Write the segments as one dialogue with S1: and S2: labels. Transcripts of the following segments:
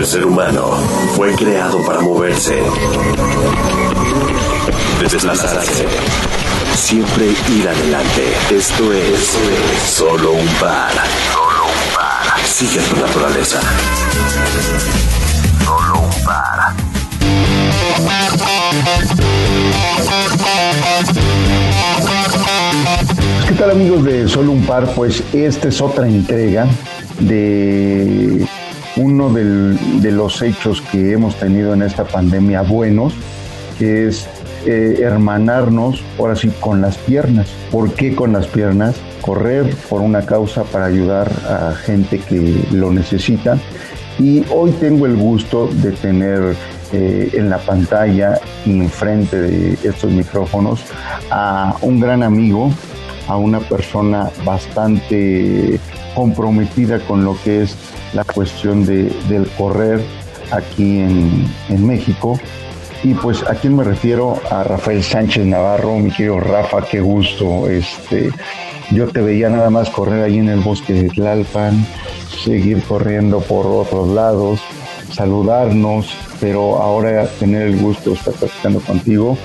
S1: El ser humano fue creado para moverse, desplazarse, siempre ir adelante. Esto es, solo un par. Solo un par. Sigue tu naturaleza. Solo un par.
S2: ¿Qué tal amigos de Solo un par? Pues esta es otra entrega de uno de los hechos que hemos tenido en esta pandemia buenos, es eh, hermanarnos, ahora sí, con las piernas. ¿Por qué con las piernas? Correr por una causa para ayudar a gente que lo necesita. Y hoy tengo el gusto de tener eh, en la pantalla y enfrente de estos micrófonos a un gran amigo, a una persona bastante comprometida con lo que es la cuestión de, del correr aquí en, en, México. Y pues a quién me refiero a Rafael Sánchez Navarro, mi querido Rafa, qué gusto. Este, yo te veía nada más correr ahí en el bosque de Tlalpan, seguir corriendo por otros lados, saludarnos, pero ahora tener el gusto de estar platicando contigo,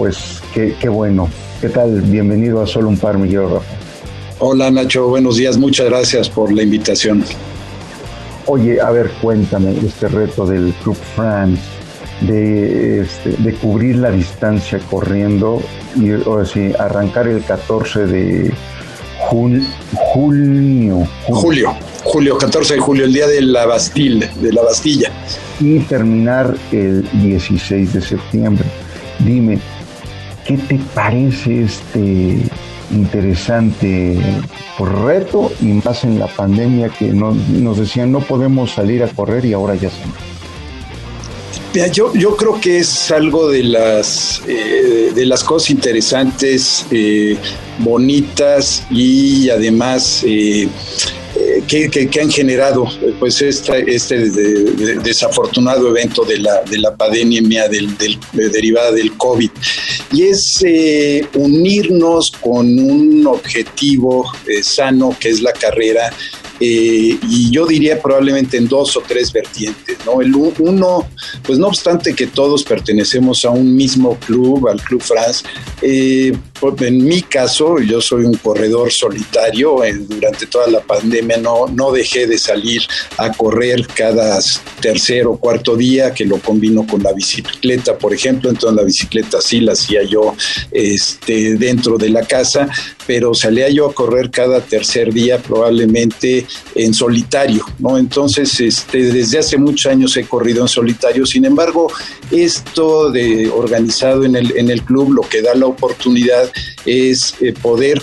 S2: pues qué, qué bueno. ¿Qué tal? Bienvenido a Solo un Par, mi querido Rafa.
S3: Hola Nacho, buenos días, muchas gracias por la invitación.
S2: Oye, a ver, cuéntame este reto del Club France, de, este, de cubrir la distancia corriendo y o arrancar el 14 de junio,
S3: julio. Julio, julio, 14 de julio, el día de la Bastilla, de la Bastilla.
S2: Y terminar el 16 de septiembre. Dime, ¿qué te parece este interesante reto y más en la pandemia que nos decían no podemos salir a correr y ahora ya se
S3: yo, yo creo que es algo de las, eh, de las cosas interesantes, eh, bonitas y además eh, que, han generado pues este, este desafortunado evento de la, de la pandemia del, derivada del COVID. Y es eh, unirnos con un objetivo eh, sano que es la carrera eh, y yo diría probablemente en dos o tres vertientes. ¿no? El uno, pues no obstante que todos pertenecemos a un mismo club, al Club France, eh, en mi caso, yo soy un corredor solitario, durante toda la pandemia no, no dejé de salir a correr cada tercer o cuarto día, que lo combino con la bicicleta, por ejemplo, entonces la bicicleta sí la hacía yo este, dentro de la casa, pero salía yo a correr cada tercer día probablemente en solitario, ¿no? Entonces, este, desde hace muchos años he corrido en solitario, sin embargo, esto de organizado en el, en el club lo que da la oportunidad es eh, poder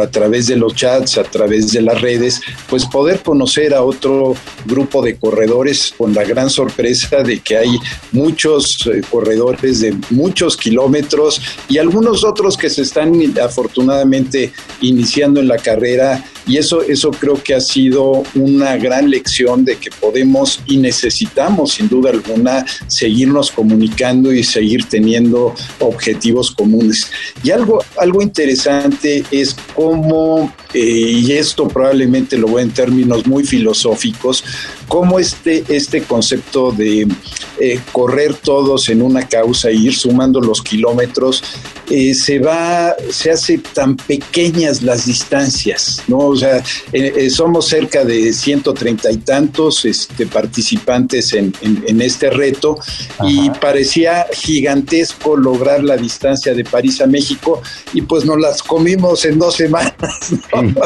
S3: a través de los chats, a través de las redes, pues poder conocer a otro grupo de corredores con la gran sorpresa de que hay muchos eh, corredores de muchos kilómetros y algunos otros que se están afortunadamente iniciando en la carrera y eso, eso creo que ha sido una gran lección de que podemos y necesitamos sin duda alguna seguirnos comunicando y seguir teniendo objetivos comunes. Y algo, algo interesante es cómo, eh, y esto probablemente lo voy en términos muy filosóficos, cómo este, este concepto de eh, correr todos en una causa e ir sumando los kilómetros, eh, se va, se hace tan pequeñas las distancias, ¿no? O sea, eh, somos cerca de 130 y tantos este, participantes en, este reto y parecía gigantesco lograr la distancia de París a México y pues nos las comimos en dos semanas.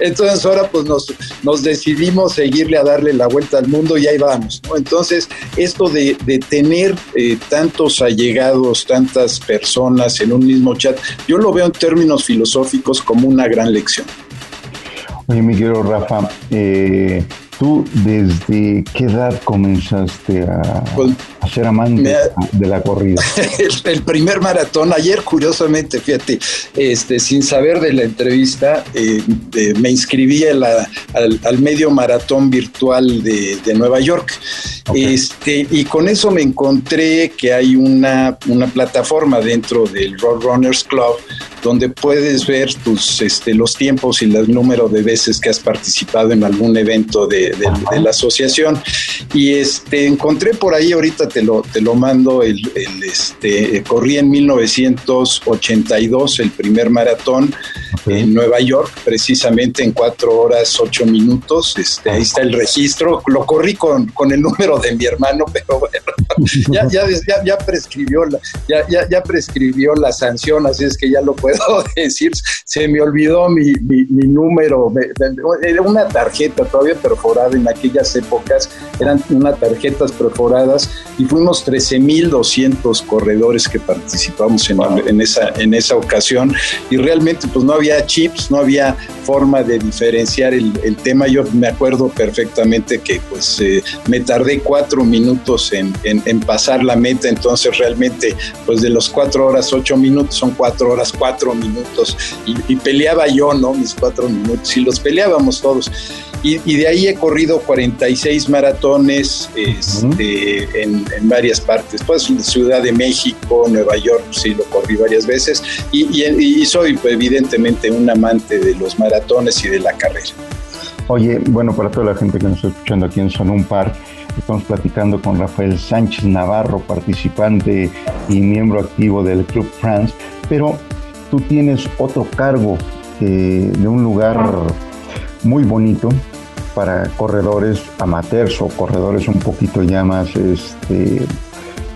S3: Entonces ahora pues nos, nos decidimos seguirle a darle la vuelta al mundo y ahí vamos. Entonces, esto de, tener eh, tantos allegados, tantas personas en un mismo chat, yo lo veo en términos filosóficos como una gran lección.
S2: Oye, mi querido Rafa, eh, ¿Tú desde qué edad comenzaste a, pues, ser amante de la corrida?
S3: El, primer maratón, ayer curiosamente, fíjate, este, sin saber de la entrevista, eh, me inscribí al, medio maratón virtual de, Nueva York. Este, y con eso me encontré que hay una, una plataforma dentro del Road Runners Club donde puedes ver tus, este, los tiempos y el número de veces que has participado en algún evento de, la asociación. Y este, encontré por ahí, ahorita te lo, te lo mando, el, este, corrí en 1982 el primer maratón en Nueva York, precisamente en cuatro horas, ocho minutos. Este, ahí está el registro. Lo corrí con, con el número de mi hermano, pero bueno, ya, ya, ya, prescribió la, ya, ya, ya, prescribió la sanción, así es que ya lo puedo decir. Se me olvidó mi, mi, número. Era una tarjeta todavía perforada en aquellas épocas, eran unas tarjetas perforadas y fuimos 13.200 corredores que participamos en, en, esa, en esa ocasión y realmente pues no había chips, no había forma de diferenciar el, tema. Yo me acuerdo perfectamente que pues eh, me tardé cuatro minutos en, en, pasar la meta, entonces realmente pues de los cuatro horas ocho minutos son cuatro horas cuatro minutos y, peleaba yo, ¿no? Mis cuatro minutos y los peleábamos todos. Y, de ahí he corrido 46 maratones este, en, varias partes, pues Ciudad de México, Nueva York, sí lo corrí varias veces y, y soy pues, evidentemente un amante de los maratones y de la carrera.
S2: Oye, bueno, para toda la gente que nos está escuchando aquí en Sonún Park, estamos platicando con Rafael Sánchez Navarro, participante y miembro activo del Club France, pero tú tienes otro cargo eh, de un lugar muy bonito para corredores amateurs o corredores un poquito ya más este,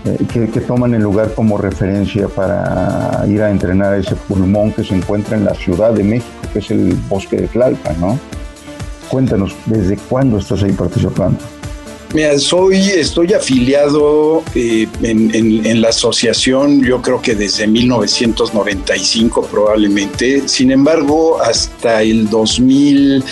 S2: eh, que, toman el lugar como referencia para ir a entrenar a ese pulmón que se encuentra en la Ciudad de México, que es el bosque de Tlalpan, ¿no? Cuéntanos, ¿desde cuándo estás ahí participando?
S3: Mira, soy, estoy afiliado eh, en, la asociación, yo creo que desde 1995 probablemente. Sin embargo, hasta el 2000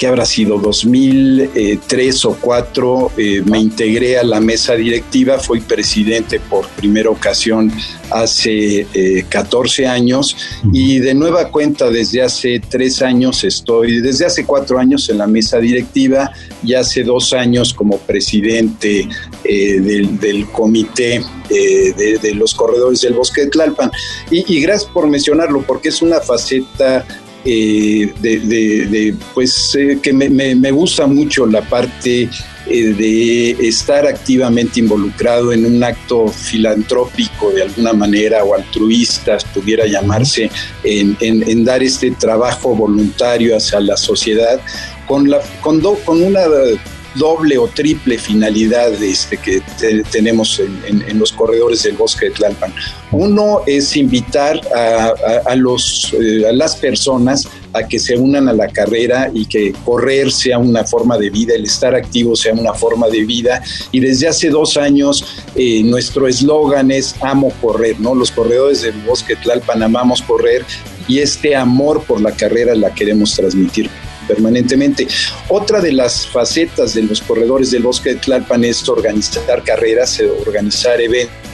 S3: que habrá sido 2003 o 4, eh, me integré a la mesa directiva, fui presidente por primera ocasión hace 14 eh, años y de nueva cuenta desde hace tres años estoy, desde hace cuatro años en la mesa directiva y hace dos años como presidente eh, del, comité de, los corredores del bosque de Tlalpan. Y, y gracias por mencionarlo porque es una faceta eh, de, pues eh, que me, gusta mucho la parte eh, de estar activamente involucrado en un acto filantrópico de alguna manera o altruista, pudiera llamarse, en, dar este trabajo voluntario hacia la sociedad con, la, con, con una doble o triple finalidad este, que tenemos en, los corredores del bosque de Tlalpan. Uno es invitar a, los, eh, a las personas a que se unan a la carrera y que correr sea una forma de vida, el estar activo sea una forma de vida. Y desde hace dos años eh, nuestro eslogan es amo correr, ¿no? Los corredores del bosque Tlalpan amamos correr y este amor por la carrera la queremos transmitir permanentemente. Otra de las facetas de los corredores del bosque de Tlalpan es organizar carreras, eh, organizar eventos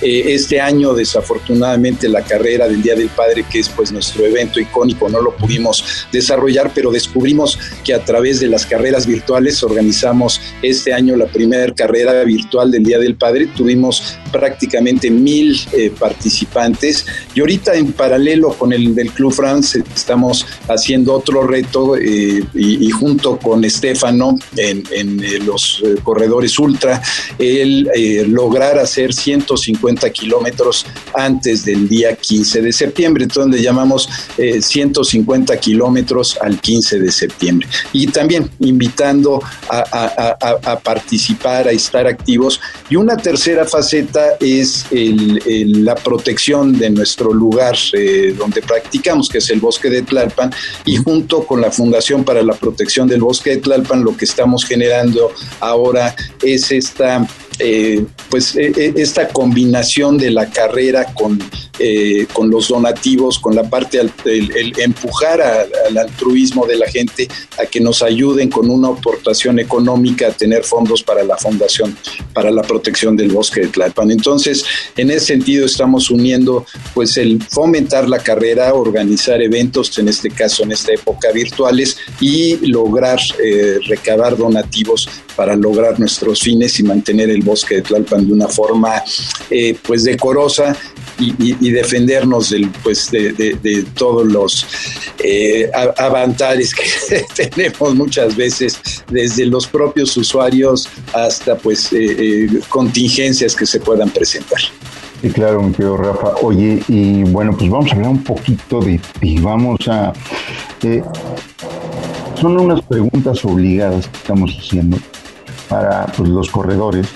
S3: eh, este año, desafortunadamente, la carrera del Día del Padre, que es pues nuestro evento icónico, no lo pudimos desarrollar, pero descubrimos que a través de las carreras virtuales organizamos este año la primera carrera virtual del Día del Padre. Tuvimos prácticamente mil eh, participantes y ahorita en paralelo con el del Club France estamos haciendo otro reto eh, y, junto con Estefano en, en los corredores ultra, el lograr hacer 150 kilómetros antes del día 15 de septiembre. Entonces le llamamos 150 eh, kilómetros al 15 de septiembre. Y también invitando a, participar, a estar activos. Y una tercera faceta es la protección de nuestro lugar eh, donde practicamos, que es el bosque de Tlalpan. Y junto con la Fundación para la Protección del Bosque de Tlalpan, lo que estamos generando ahora es esta eh, pues e, e, esta combinación de la carrera con, eh, con los donativos, con la parte, el, empujar al altruismo de la gente a que nos ayuden con una aportación económica a tener fondos para la fundación, para la protección del bosque de Tlalpan. Entonces, en ese sentido estamos uniendo pues el fomentar la carrera, organizar eventos, en este caso en esta época virtuales y lograr eh, recabar donativos para lograr nuestros fines y mantener el bosque de Tlalpan de una forma eh, pues decorosa y, defendernos del, pues de, todos los eh, avantares que tenemos muchas veces desde los propios usuarios hasta pues contingencias que se puedan presentar.
S2: Claro, mi querido Rafa. Oye, y bueno, pues vamos a hablar un poquito de ti. Vamos a... Eh, son unas preguntas obligadas que estamos haciendo para pues, los corredores.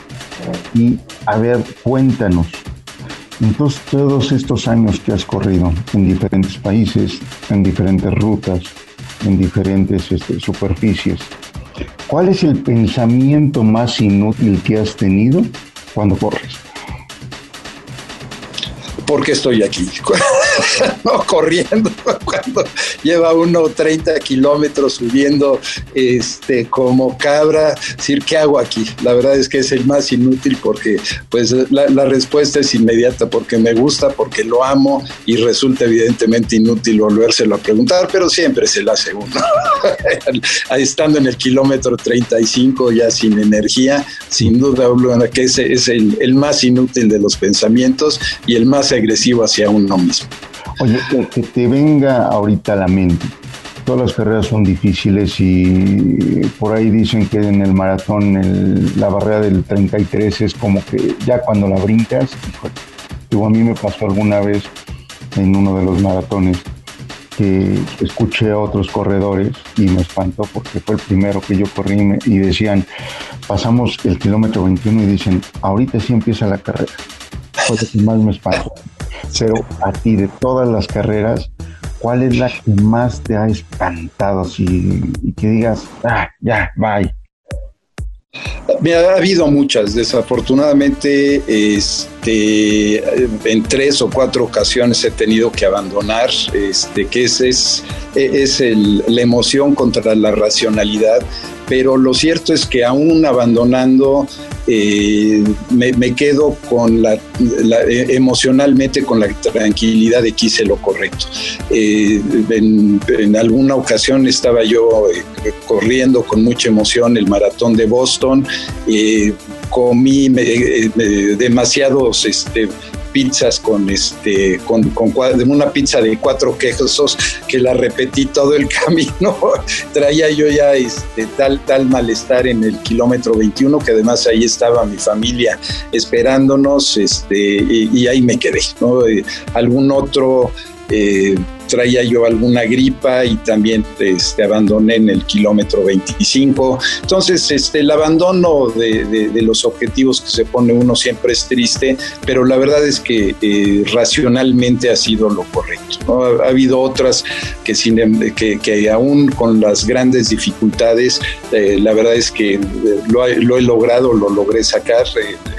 S2: Y a ver, cuéntanos, entonces todos estos años que has corrido en diferentes países, en diferentes rutas, en diferentes este, superficies, ¿cuál es el pensamiento más inútil que has tenido cuando corres?
S3: ¿por qué estoy aquí? no corriendo, cuando lleva uno 30 kilómetros subiendo este, como cabra, decir, ¿qué hago aquí? La verdad es que es el más inútil porque pues la, respuesta es inmediata, porque me gusta, porque lo amo y resulta evidentemente inútil volvérselo a preguntar, pero siempre se la hace uno. Estando en el kilómetro 35 ya sin energía, sin duda que ese es el, el más inútil de los pensamientos y el más agresivo hacia uno mismo.
S2: Oye, que, te venga ahorita a la mente. Todas las carreras son difíciles y por ahí dicen que en el maratón la barrera del 33 es como que ya cuando la brincas, a mí me pasó alguna vez en uno de los maratones que escuché a otros corredores y me espantó porque fue el primero que yo corrí y decían, pasamos el kilómetro 21 y dicen, ahorita sí empieza la carrera. Fue lo que más me espantó. Pero a ti, de todas las carreras, ¿cuál es la que más te ha espantado? y que digas, ah, ya, bye.
S3: Me ha habido muchas, desafortunadamente, este, en tres o cuatro ocasiones he tenido que abandonar, este, que es, es, es la emoción contra la racionalidad, pero lo cierto es que aún abandonando eh, me, quedo con la, eh, emocionalmente con la tranquilidad de que hice lo correcto. Eh, en, alguna ocasión estaba yo corriendo con mucha emoción el maratón de Boston, comí demasiados este, pizzas con este con, con, una pizza de cuatro quesos que la repetí todo el camino traía yo ya este tal tal malestar en el kilómetro 21 que además ahí estaba mi familia esperándonos este y, ahí me quedé ¿no? Eh, algún otro eh, traía yo alguna gripa y también este, abandoné en el kilómetro 25. Entonces, este, el abandono de, los objetivos que se pone uno siempre es triste, pero la verdad es que eh, racionalmente ha sido lo correcto. Ha, habido otras que, sin, em, que, que, aún con las grandes dificultades, eh, la verdad es que lo, he logrado, lo logré sacar.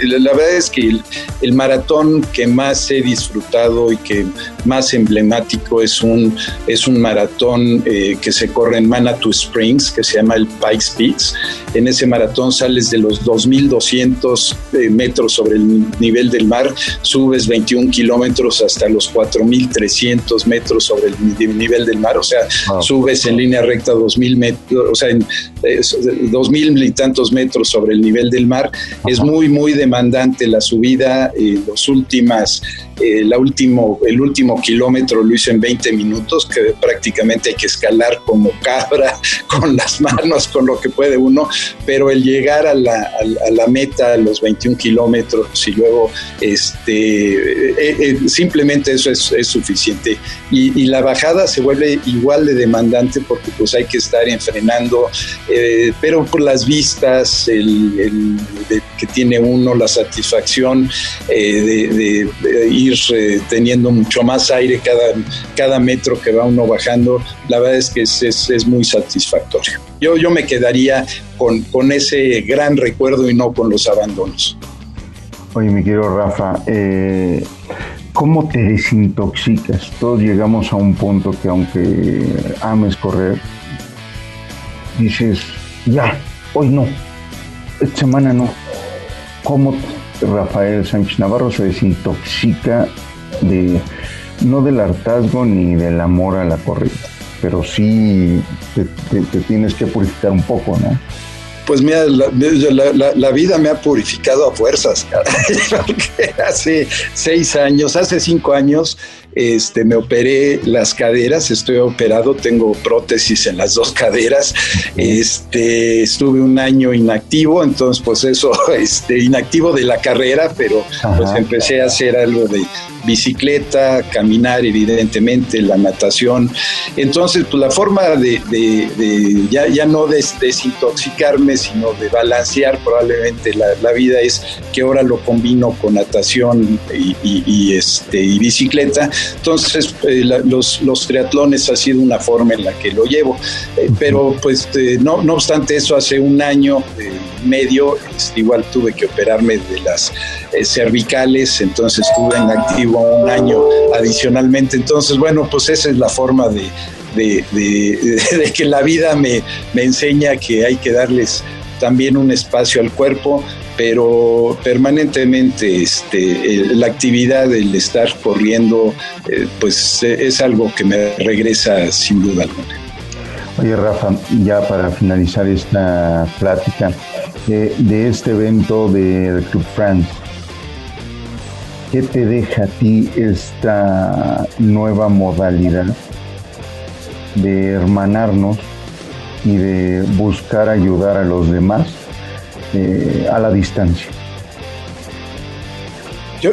S3: la verdad es que el, el maratón que más he disfrutado y que más emblemático es un, es un maratón eh, que se corre en Manitou Springs, que se llama el Pikes Peaks. En ese maratón sales de los 2.200 eh, metros sobre el nivel del mar, subes 21 kilómetros hasta los 4.300 metros sobre el nivel del mar, o sea, subes en línea recta 2.000 metros, o sea, en 2.000 y tantos metros sobre el nivel del mar. Es muy, muy demandante la subida. Eh, los últimas eh, la último, el último kilómetro lo hice en 20 minutos, que prácticamente hay que escalar como cabra, con las manos, con lo que puede uno, pero el llegar a la, a, la meta, a los 21 kilómetros y luego este, eh, eh, simplemente eso es, es suficiente. Y, y, la bajada se vuelve igual de demandante porque pues hay que estar enfrenando, pero por las vistas el, que tiene uno, la satisfacción de ir eh, teniendo mucho más aire cada, cada metro que va uno bajando, la verdad es que es, es, muy satisfactorio. Yo, yo me quedaría con, con, ese gran recuerdo y no con los abandonos.
S2: Oye, mi querido Rafa, eh, ¿cómo te desintoxicas? Todos llegamos a un punto que aunque ames correr, dices, ya, hoy no, esta semana no. ¿Cómo Rafael Sánchez Navarro se desintoxica de no del hartazgo ni del amor a la corrida, pero sí te, tienes que purificar un poco, ¿no?
S3: Pues mira, la, vida me ha purificado a fuerzas. hace seis años, hace cinco años, este, me operé las caderas, estoy operado, tengo prótesis en las dos caderas, este, estuve un año inactivo, entonces pues eso, este, inactivo de la carrera, pero pues empecé a hacer algo de bicicleta, caminar evidentemente, la natación, entonces pues la forma de, ya, ya, no desintoxicarme, sino de balancear probablemente la, vida es que ahora lo combino con natación y, este, y bicicleta, entonces, eh, los, los, triatlones ha sido una forma en la que lo llevo. Eh, pero, pues, eh, no, no obstante eso, hace un año y medio, este, igual tuve que operarme de las cervicales, entonces estuve en activo un año adicionalmente. Entonces, bueno, pues esa es la forma de, de, de, que la vida me, me, enseña que hay que darles también un espacio al cuerpo, pero permanentemente este, la actividad, el estar corriendo, eh, pues eh, es algo que me regresa sin duda alguna.
S2: Oye Rafa, ya para finalizar esta plática eh, de este evento del Club France, ¿qué te deja a ti esta nueva modalidad de hermanarnos y de buscar ayudar a los demás? Eh, a la distancia.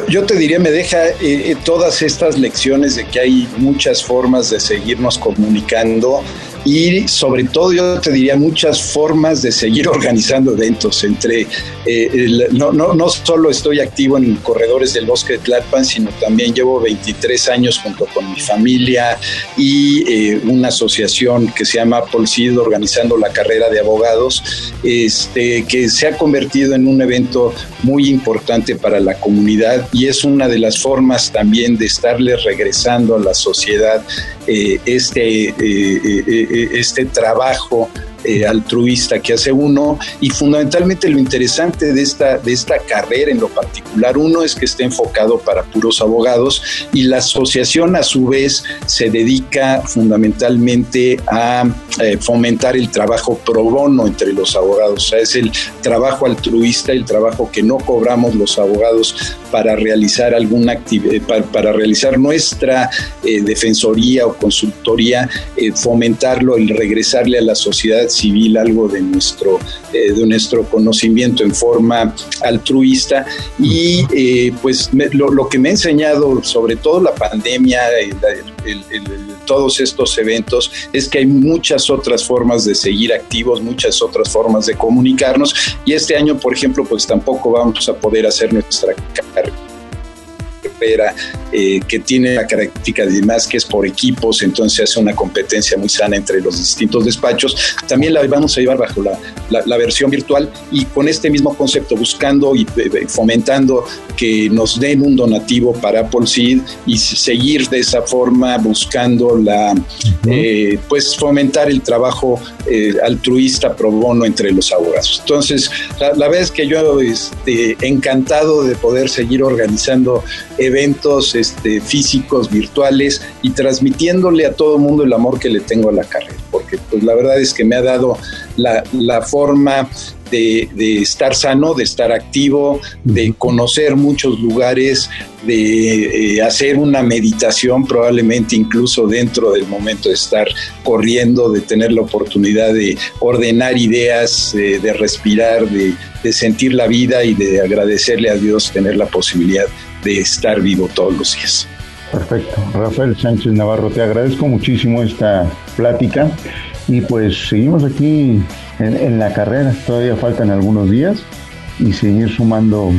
S3: Yo, te diría, me deja eh, eh, todas estas lecciones de que hay muchas formas de seguirnos comunicando y sobre todo yo te diría muchas formas de seguir organizando eventos entre eh, no, no, no, solo estoy activo en corredores del bosque de Tlalpan sino también llevo 23 años junto con mi familia y eh, una asociación que se llama Polcid organizando la carrera de abogados este, que se ha convertido en un evento muy importante para la comunidad y es una de las formas también de estarles regresando a la sociedad eh, este, este trabajo eh, altruista que hace uno y fundamentalmente lo interesante de esta, de esta carrera en lo particular, uno es que está enfocado para puros abogados y la asociación a su vez se dedica fundamentalmente a eh, fomentar el trabajo pro bono entre los abogados, o sea, es el trabajo altruista, el trabajo que no cobramos los abogados para realizar alguna actividad, eh, para, realizar nuestra defensoría o consultoría, fomentarlo, y regresarle a la sociedad civil algo de nuestro, eh, de nuestro conocimiento en forma altruista. Y eh, pues lo, que me ha enseñado sobre todo la pandemia, todos estos eventos, es que hay muchas otras formas de seguir activos, muchas otras formas de comunicarnos. Y este año, por ejemplo, pues tampoco vamos a poder hacer nuestra carrera eh, que tiene la característica además que es por equipos, entonces hace una competencia muy sana entre los distintos despachos. También la vamos a llevar bajo la, la, versión virtual y con este mismo concepto, buscando y eh, fomentando que nos den un donativo para Apple Seed y seguir de esa forma buscando la, eh, pues fomentar el trabajo altruista pro bono entre los abogados. Entonces, la, la verdad es que yo este, encantado de poder seguir organizando eventos este, físicos, virtuales y transmitiéndole a todo el mundo el amor que le tengo a la carrera, porque pues la verdad es que me ha dado la, forma de, estar sano, de estar activo, de conocer muchos lugares, de eh, hacer una meditación probablemente incluso dentro del momento de estar corriendo, de tener la oportunidad de ordenar ideas, eh, de respirar, de, de sentir la vida y de agradecerle a Dios tener la posibilidad de estar vivo todos los días.
S2: Perfecto. Rafael Sánchez Navarro, te agradezco muchísimo esta plática y pues seguimos aquí en, la carrera, todavía faltan algunos días y seguir sumando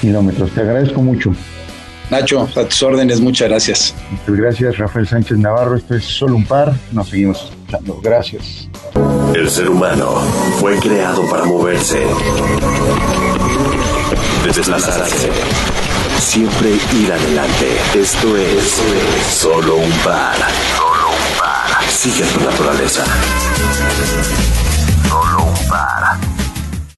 S2: kilómetros. Te agradezco mucho.
S3: Nacho, a tus órdenes, muchas gracias.
S2: Muchas gracias, Rafael Sánchez Navarro. Esto es solo un par, nos seguimos escuchando. Gracias.
S1: El ser humano fue creado para moverse, desplazarse siempre ir adelante. Esto es, solo un par. Solo un par. Sigue tu naturaleza.